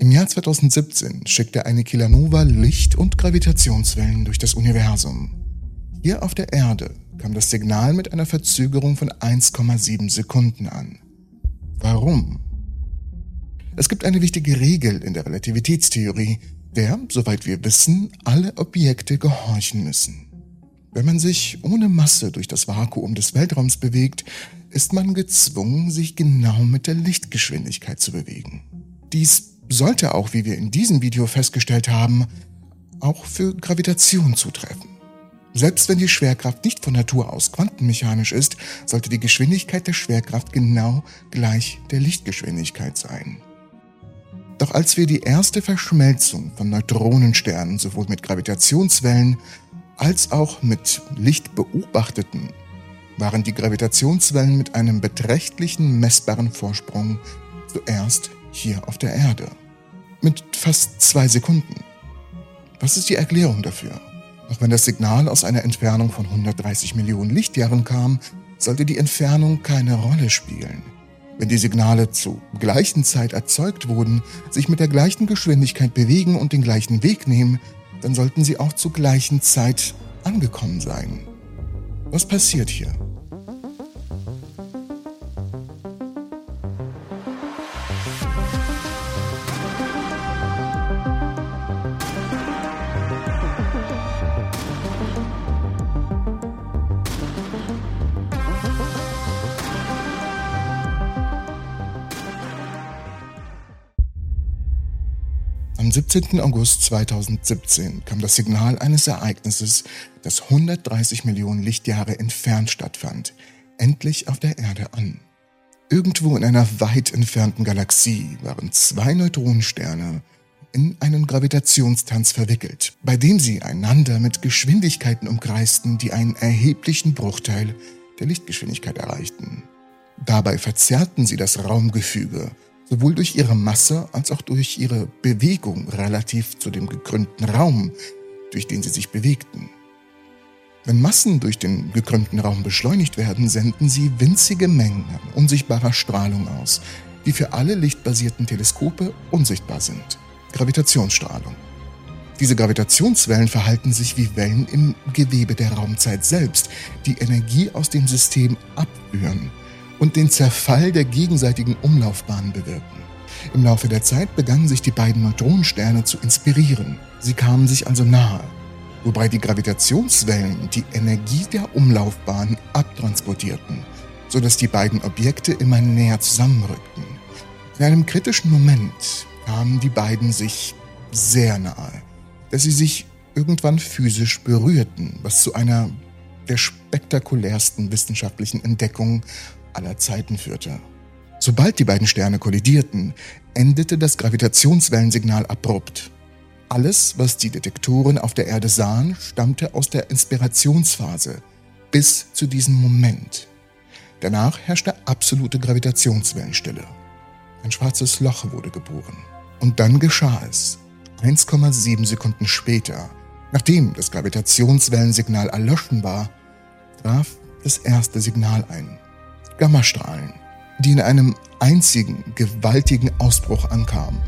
Im Jahr 2017 schickte eine Kilanova Licht- und Gravitationswellen durch das Universum. Hier auf der Erde kam das Signal mit einer Verzögerung von 1,7 Sekunden an. Warum? Es gibt eine wichtige Regel in der Relativitätstheorie, der, soweit wir wissen, alle Objekte gehorchen müssen. Wenn man sich ohne Masse durch das Vakuum des Weltraums bewegt, ist man gezwungen, sich genau mit der Lichtgeschwindigkeit zu bewegen. Dies sollte auch, wie wir in diesem Video festgestellt haben, auch für Gravitation zutreffen. Selbst wenn die Schwerkraft nicht von Natur aus quantenmechanisch ist, sollte die Geschwindigkeit der Schwerkraft genau gleich der Lichtgeschwindigkeit sein. Doch als wir die erste Verschmelzung von Neutronensternen sowohl mit Gravitationswellen als auch mit Licht beobachteten, waren die Gravitationswellen mit einem beträchtlichen messbaren Vorsprung zuerst hier auf der Erde. Mit fast zwei Sekunden. Was ist die Erklärung dafür? Auch wenn das Signal aus einer Entfernung von 130 Millionen Lichtjahren kam, sollte die Entfernung keine Rolle spielen. Wenn die Signale zur gleichen Zeit erzeugt wurden, sich mit der gleichen Geschwindigkeit bewegen und den gleichen Weg nehmen, dann sollten sie auch zur gleichen Zeit angekommen sein. Was passiert hier? Am 17. August 2017 kam das Signal eines Ereignisses, das 130 Millionen Lichtjahre entfernt stattfand, endlich auf der Erde an. Irgendwo in einer weit entfernten Galaxie waren zwei Neutronensterne in einen Gravitationstanz verwickelt, bei dem sie einander mit Geschwindigkeiten umkreisten, die einen erheblichen Bruchteil der Lichtgeschwindigkeit erreichten. Dabei verzerrten sie das Raumgefüge sowohl durch ihre Masse als auch durch ihre Bewegung relativ zu dem gekrümmten Raum, durch den sie sich bewegten. Wenn Massen durch den gekrümmten Raum beschleunigt werden, senden sie winzige Mengen unsichtbarer Strahlung aus, die für alle lichtbasierten Teleskope unsichtbar sind. Gravitationsstrahlung. Diese Gravitationswellen verhalten sich wie Wellen im Gewebe der Raumzeit selbst, die Energie aus dem System abführen und den Zerfall der gegenseitigen Umlaufbahnen bewirken. Im Laufe der Zeit begannen sich die beiden Neutronensterne zu inspirieren. Sie kamen sich also nahe, wobei die Gravitationswellen die Energie der Umlaufbahn abtransportierten, sodass die beiden Objekte immer näher zusammenrückten. In einem kritischen Moment kamen die beiden sich sehr nahe, dass sie sich irgendwann physisch berührten, was zu einer der spektakulärsten wissenschaftlichen Entdeckungen aller Zeiten führte. Sobald die beiden Sterne kollidierten, endete das Gravitationswellensignal abrupt. Alles, was die Detektoren auf der Erde sahen, stammte aus der Inspirationsphase bis zu diesem Moment. Danach herrschte absolute Gravitationswellenstille. Ein schwarzes Loch wurde geboren. Und dann geschah es. 1,7 Sekunden später, nachdem das Gravitationswellensignal erloschen war, traf das erste Signal ein. Gammastrahlen, die in einem einzigen gewaltigen Ausbruch ankamen.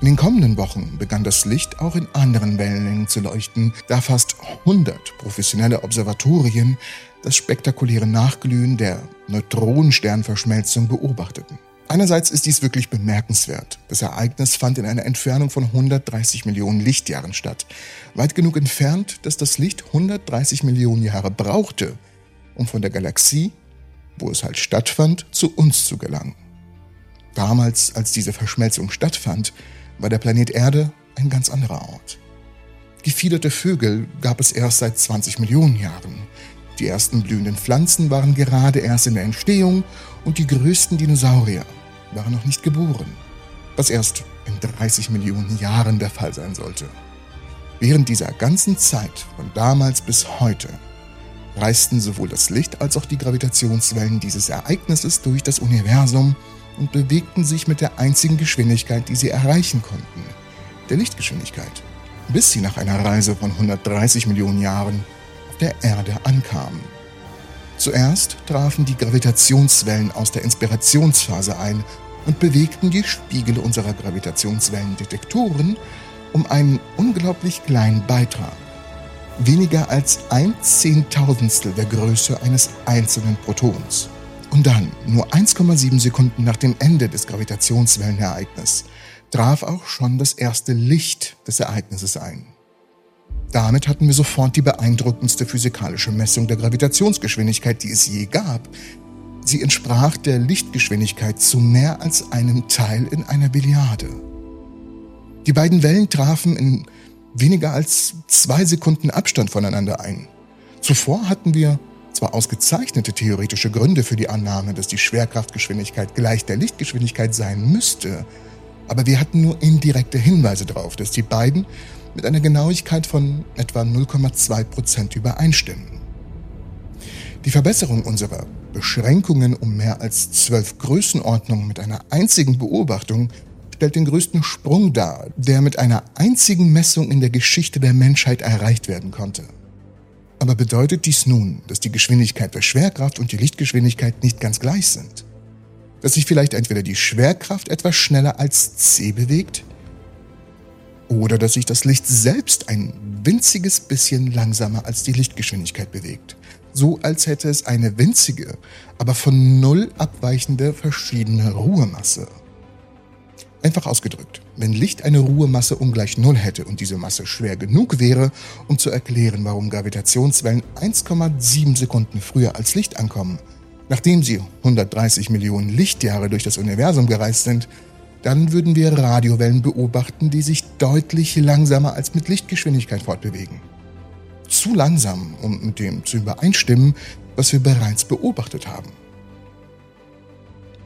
In den kommenden Wochen begann das Licht auch in anderen Wellenlängen zu leuchten, da fast 100 professionelle Observatorien das spektakuläre Nachglühen der Neutronensternverschmelzung beobachteten. Einerseits ist dies wirklich bemerkenswert. Das Ereignis fand in einer Entfernung von 130 Millionen Lichtjahren statt. Weit genug entfernt, dass das Licht 130 Millionen Jahre brauchte, um von der Galaxie wo es halt stattfand, zu uns zu gelangen. Damals, als diese Verschmelzung stattfand, war der Planet Erde ein ganz anderer Ort. Gefiederte Vögel gab es erst seit 20 Millionen Jahren. Die ersten blühenden Pflanzen waren gerade erst in der Entstehung und die größten Dinosaurier waren noch nicht geboren, was erst in 30 Millionen Jahren der Fall sein sollte. Während dieser ganzen Zeit von damals bis heute reisten sowohl das Licht als auch die Gravitationswellen dieses Ereignisses durch das Universum und bewegten sich mit der einzigen Geschwindigkeit, die sie erreichen konnten, der Lichtgeschwindigkeit, bis sie nach einer Reise von 130 Millionen Jahren auf der Erde ankamen. Zuerst trafen die Gravitationswellen aus der Inspirationsphase ein und bewegten die Spiegel unserer Gravitationswellendetektoren um einen unglaublich kleinen Beitrag. Weniger als ein Zehntausendstel der Größe eines einzelnen Protons. Und dann, nur 1,7 Sekunden nach dem Ende des Gravitationswellenereignisses, traf auch schon das erste Licht des Ereignisses ein. Damit hatten wir sofort die beeindruckendste physikalische Messung der Gravitationsgeschwindigkeit, die es je gab. Sie entsprach der Lichtgeschwindigkeit zu mehr als einem Teil in einer Billiarde. Die beiden Wellen trafen in weniger als zwei Sekunden Abstand voneinander ein. Zuvor hatten wir zwar ausgezeichnete theoretische Gründe für die Annahme, dass die Schwerkraftgeschwindigkeit gleich der Lichtgeschwindigkeit sein müsste, aber wir hatten nur indirekte Hinweise darauf, dass die beiden mit einer Genauigkeit von etwa 0,2 Prozent übereinstimmen. Die Verbesserung unserer Beschränkungen um mehr als zwölf Größenordnungen mit einer einzigen Beobachtung stellt den größten Sprung dar, der mit einer einzigen Messung in der Geschichte der Menschheit erreicht werden konnte. Aber bedeutet dies nun, dass die Geschwindigkeit der Schwerkraft und die Lichtgeschwindigkeit nicht ganz gleich sind? Dass sich vielleicht entweder die Schwerkraft etwas schneller als c bewegt oder dass sich das Licht selbst ein winziges bisschen langsamer als die Lichtgeschwindigkeit bewegt. So als hätte es eine winzige, aber von null abweichende verschiedene Ruhemasse. Einfach ausgedrückt, wenn Licht eine Ruhemasse ungleich Null hätte und diese Masse schwer genug wäre, um zu erklären, warum Gravitationswellen 1,7 Sekunden früher als Licht ankommen, nachdem sie 130 Millionen Lichtjahre durch das Universum gereist sind, dann würden wir Radiowellen beobachten, die sich deutlich langsamer als mit Lichtgeschwindigkeit fortbewegen. Zu langsam, um mit dem zu übereinstimmen, was wir bereits beobachtet haben.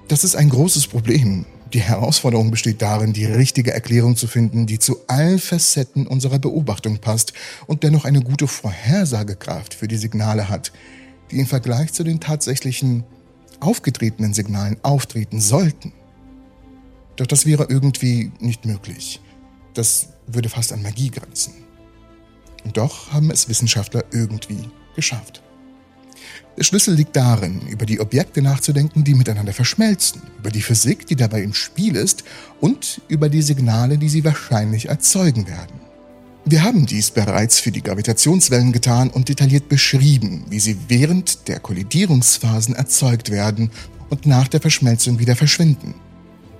Das ist ein großes Problem. Die Herausforderung besteht darin, die richtige Erklärung zu finden, die zu allen Facetten unserer Beobachtung passt und dennoch eine gute Vorhersagekraft für die Signale hat, die im Vergleich zu den tatsächlichen aufgetretenen Signalen auftreten sollten. Doch das wäre irgendwie nicht möglich. Das würde fast an Magie grenzen. Und doch haben es Wissenschaftler irgendwie geschafft. Der Schlüssel liegt darin, über die Objekte nachzudenken, die miteinander verschmelzen, über die Physik, die dabei im Spiel ist und über die Signale, die sie wahrscheinlich erzeugen werden. Wir haben dies bereits für die Gravitationswellen getan und detailliert beschrieben, wie sie während der Kollidierungsphasen erzeugt werden und nach der Verschmelzung wieder verschwinden.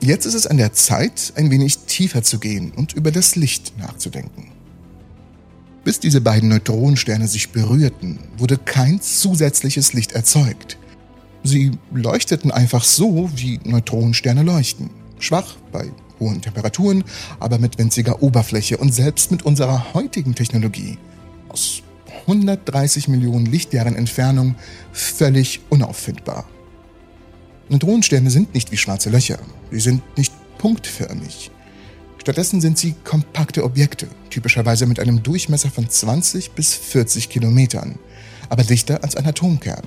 Jetzt ist es an der Zeit, ein wenig tiefer zu gehen und über das Licht nachzudenken. Bis diese beiden Neutronensterne sich berührten, wurde kein zusätzliches Licht erzeugt. Sie leuchteten einfach so, wie Neutronensterne leuchten. Schwach bei hohen Temperaturen, aber mit winziger Oberfläche und selbst mit unserer heutigen Technologie aus 130 Millionen Lichtjahren Entfernung völlig unauffindbar. Neutronensterne sind nicht wie schwarze Löcher. Sie sind nicht punktförmig. Stattdessen sind sie kompakte Objekte, typischerweise mit einem Durchmesser von 20 bis 40 Kilometern, aber dichter als ein Atomkern.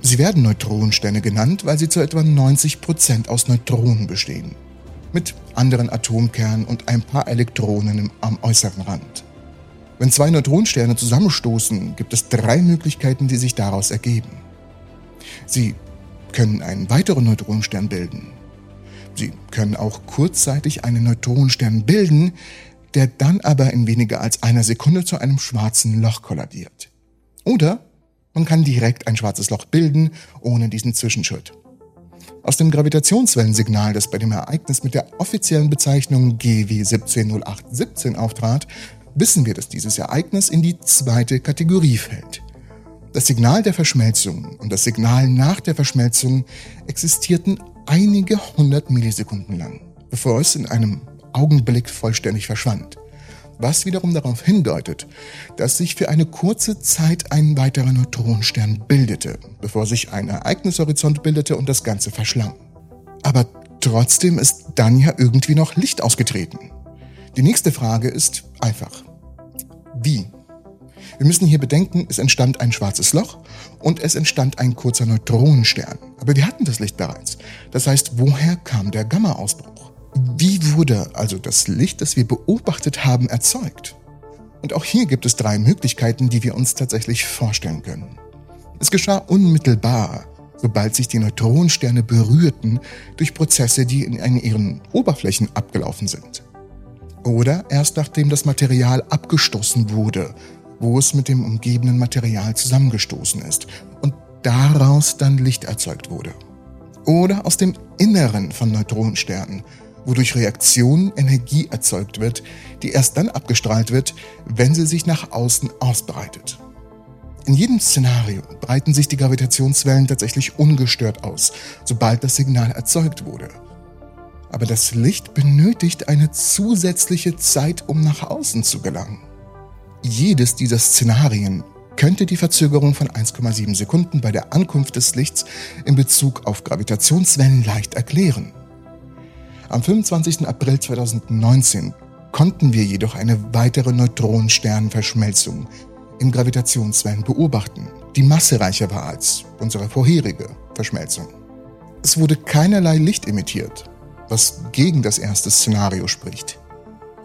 Sie werden Neutronensterne genannt, weil sie zu etwa 90 Prozent aus Neutronen bestehen, mit anderen Atomkernen und ein paar Elektronen am äußeren Rand. Wenn zwei Neutronensterne zusammenstoßen, gibt es drei Möglichkeiten, die sich daraus ergeben. Sie können einen weiteren Neutronenstern bilden. Sie können auch kurzzeitig einen Neutronenstern bilden, der dann aber in weniger als einer Sekunde zu einem schwarzen Loch kollabiert. Oder man kann direkt ein schwarzes Loch bilden, ohne diesen Zwischenschritt. Aus dem Gravitationswellensignal, das bei dem Ereignis mit der offiziellen Bezeichnung GW 170817 auftrat, wissen wir, dass dieses Ereignis in die zweite Kategorie fällt. Das Signal der Verschmelzung und das Signal nach der Verschmelzung existierten einige hundert Millisekunden lang, bevor es in einem Augenblick vollständig verschwand. Was wiederum darauf hindeutet, dass sich für eine kurze Zeit ein weiterer Neutronenstern bildete, bevor sich ein Ereignishorizont bildete und das Ganze verschlang. Aber trotzdem ist dann ja irgendwie noch Licht ausgetreten. Die nächste Frage ist einfach. Wie wir müssen hier bedenken, es entstand ein schwarzes Loch und es entstand ein kurzer Neutronenstern. Aber wir hatten das Licht bereits. Das heißt, woher kam der Gamma-Ausbruch? Wie wurde also das Licht, das wir beobachtet haben, erzeugt? Und auch hier gibt es drei Möglichkeiten, die wir uns tatsächlich vorstellen können. Es geschah unmittelbar sobald sich die Neutronensterne berührten durch Prozesse, die in ihren Oberflächen abgelaufen sind. Oder erst nachdem das Material abgestoßen wurde, wo es mit dem umgebenden Material zusammengestoßen ist und daraus dann Licht erzeugt wurde. Oder aus dem Inneren von Neutronensternen, wo durch Reaktionen Energie erzeugt wird, die erst dann abgestrahlt wird, wenn sie sich nach außen ausbreitet. In jedem Szenario breiten sich die Gravitationswellen tatsächlich ungestört aus, sobald das Signal erzeugt wurde. Aber das Licht benötigt eine zusätzliche Zeit, um nach außen zu gelangen. Jedes dieser Szenarien könnte die Verzögerung von 1,7 Sekunden bei der Ankunft des Lichts in Bezug auf Gravitationswellen leicht erklären. Am 25. April 2019 konnten wir jedoch eine weitere Neutronensternenverschmelzung in Gravitationswellen beobachten, die massereicher war als unsere vorherige Verschmelzung. Es wurde keinerlei Licht emittiert, was gegen das erste Szenario spricht.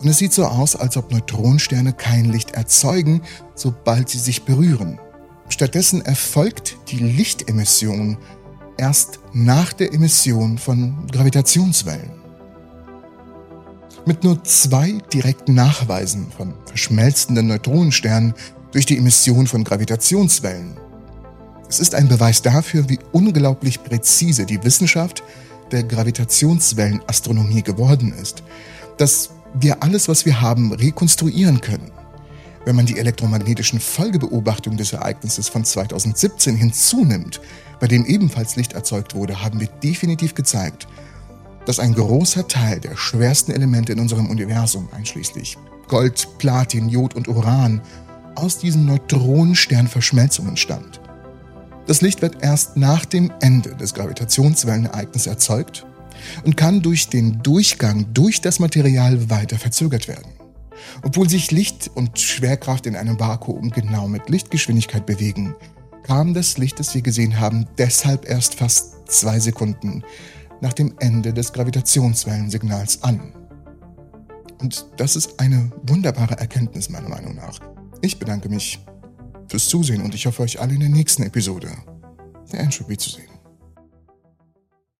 Und es sieht so aus, als ob Neutronensterne kein Licht erzeugen, sobald sie sich berühren. Stattdessen erfolgt die Lichtemission erst nach der Emission von Gravitationswellen. Mit nur zwei direkten Nachweisen von verschmelzenden Neutronensternen durch die Emission von Gravitationswellen. Es ist ein Beweis dafür, wie unglaublich präzise die Wissenschaft der Gravitationswellenastronomie geworden ist, dass wir alles, was wir haben, rekonstruieren können. Wenn man die elektromagnetischen Folgebeobachtungen des Ereignisses von 2017 hinzunimmt, bei dem ebenfalls Licht erzeugt wurde, haben wir definitiv gezeigt, dass ein großer Teil der schwersten Elemente in unserem Universum, einschließlich Gold, Platin, Jod und Uran, aus diesen Neutronensternverschmelzungen stammt. Das Licht wird erst nach dem Ende des Gravitationswellenereignisses erzeugt und kann durch den Durchgang durch das Material weiter verzögert werden. Obwohl sich Licht und Schwerkraft in einem Vakuum genau mit Lichtgeschwindigkeit bewegen, kam das Licht, das wir gesehen haben, deshalb erst fast zwei Sekunden nach dem Ende des Gravitationswellensignals an. Und das ist eine wunderbare Erkenntnis meiner Meinung nach. Ich bedanke mich fürs Zusehen und ich hoffe euch alle in der nächsten Episode der Entropy zu sehen.